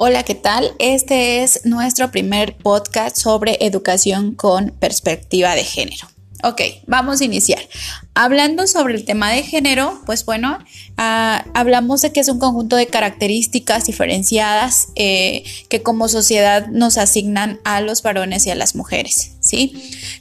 Hola, ¿qué tal? Este es nuestro primer podcast sobre educación con perspectiva de género. Ok, vamos a iniciar. Hablando sobre el tema de género, pues bueno, ah, hablamos de que es un conjunto de características diferenciadas eh, que como sociedad nos asignan a los varones y a las mujeres,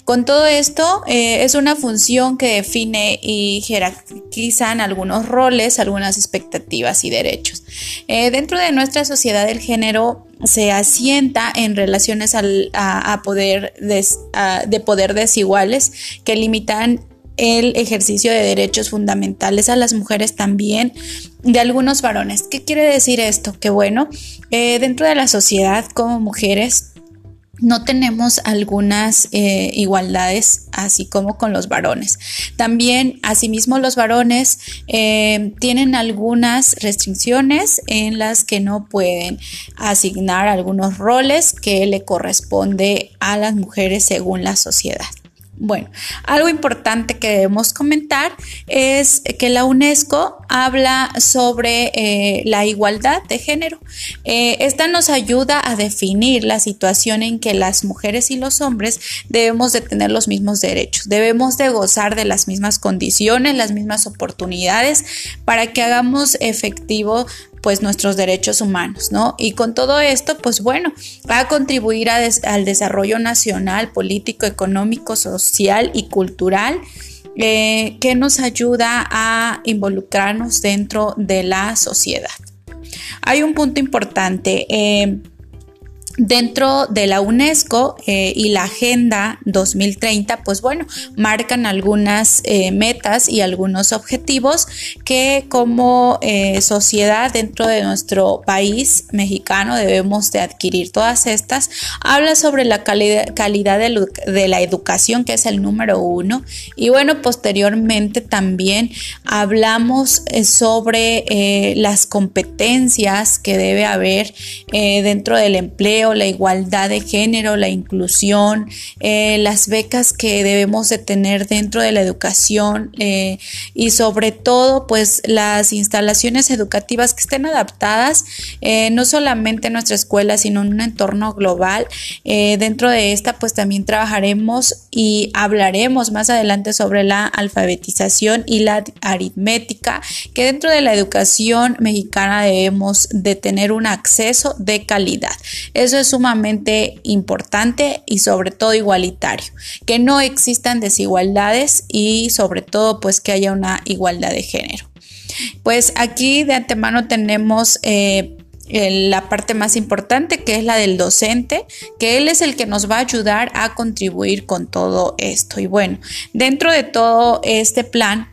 Con todo esto, eh, es una función que define y jerarquizan algunos roles, algunas expectativas y derechos. Eh, dentro de nuestra sociedad, el género se asienta en relaciones a, poder de poder desiguales que limitan el ejercicio de derechos fundamentales a las mujeres también de algunos varones. ¿Qué quiere decir esto? Que bueno, eh, dentro de la sociedad como mujeres no tenemos algunas eh, igualdades así como con los varones. También, asimismo, los varones eh, tienen algunas restricciones en las que no pueden asignar algunos roles que le corresponde a las mujeres según la sociedad. Bueno, algo importante que debemos comentar es que la UNESCO habla sobre eh, la igualdad de género. Eh, esta nos ayuda a definir la situación en que las mujeres y los hombres debemos de tener los mismos derechos, debemos de gozar de las mismas condiciones, las mismas oportunidades para que hagamos efectivo pues nuestros derechos humanos, ¿no? Y con todo esto, pues bueno, va a contribuir al desarrollo nacional, político, económico, social y cultural. Eh, que nos ayuda a involucrarnos dentro de la sociedad. Hay un punto importante. Eh, Dentro de la UNESCO eh, y la Agenda 2030, pues bueno, marcan algunas eh, metas y algunos objetivos que como eh, sociedad dentro de nuestro país mexicano debemos de adquirir todas estas. Habla sobre la calidad, de, la educación, que es el número uno. Y bueno, posteriormente también hablamos sobre las competencias que debe haber dentro del empleo la igualdad de género, la inclusión, eh, las becas que debemos de tener dentro de la educación eh, y sobre todo pues las instalaciones educativas que estén adaptadas eh, no solamente en nuestra escuela sino en un entorno global. dentro de esta pues también trabajaremos y hablaremos más adelante sobre la alfabetización y la aritmética que dentro de la educación mexicana debemos de tener un acceso de calidad. Es sumamente importante y sobre todo igualitario, que no existan desigualdades y sobre todo pues que haya una igualdad de género. Pues aquí de antemano tenemos eh, la parte más importante que es la del docente, que él es el que nos va a ayudar a contribuir con todo esto. Y bueno, dentro de todo este plan,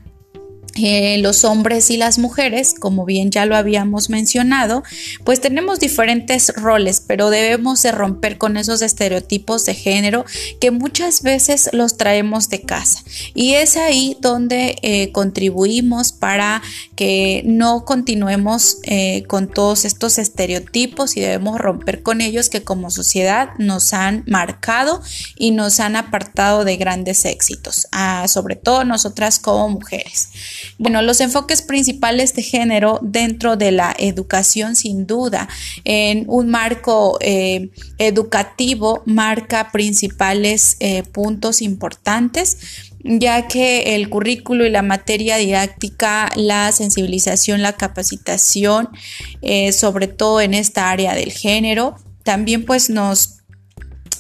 eh, los hombres y las mujeres, como bien ya lo habíamos mencionado, pues tenemos diferentes roles, pero debemos de romper con esos estereotipos de género que muchas veces los traemos de casa. Y es ahí donde eh, contribuimos para que no continuemos eh, con todos estos estereotipos y debemos romper con ellos que como sociedad nos han marcado y nos han apartado de grandes éxitos, ah, sobre todo nosotras como mujeres. Bueno, los enfoques principales de género dentro de la educación, sin duda, en un marco eh, educativo marca principales eh, puntos importantes ya que el currículo y la materia didáctica, la sensibilización, la capacitación, eh, sobre todo en esta área del género, también pues nos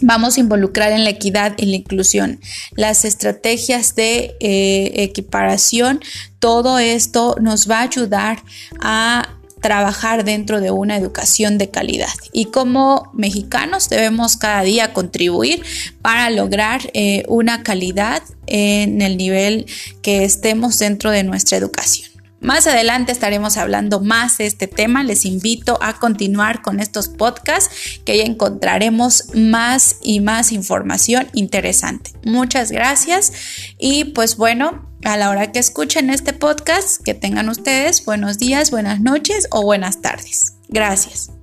vamos a involucrar en la equidad y la inclusión, las estrategias de eh, equiparación, todo esto nos va a ayudar a trabajar dentro de una educación de calidad. Y como mexicanos debemos cada día contribuir para lograr eh, una calidad en el nivel que estemos dentro de nuestra educación. Más adelante estaremos hablando más de este tema. Les invito a continuar con estos podcasts que ya encontraremos más y más información interesante. Muchas gracias y pues bueno, a la hora que escuchen este podcast, que tengan ustedes buenos días, buenas noches o buenas tardes. Gracias.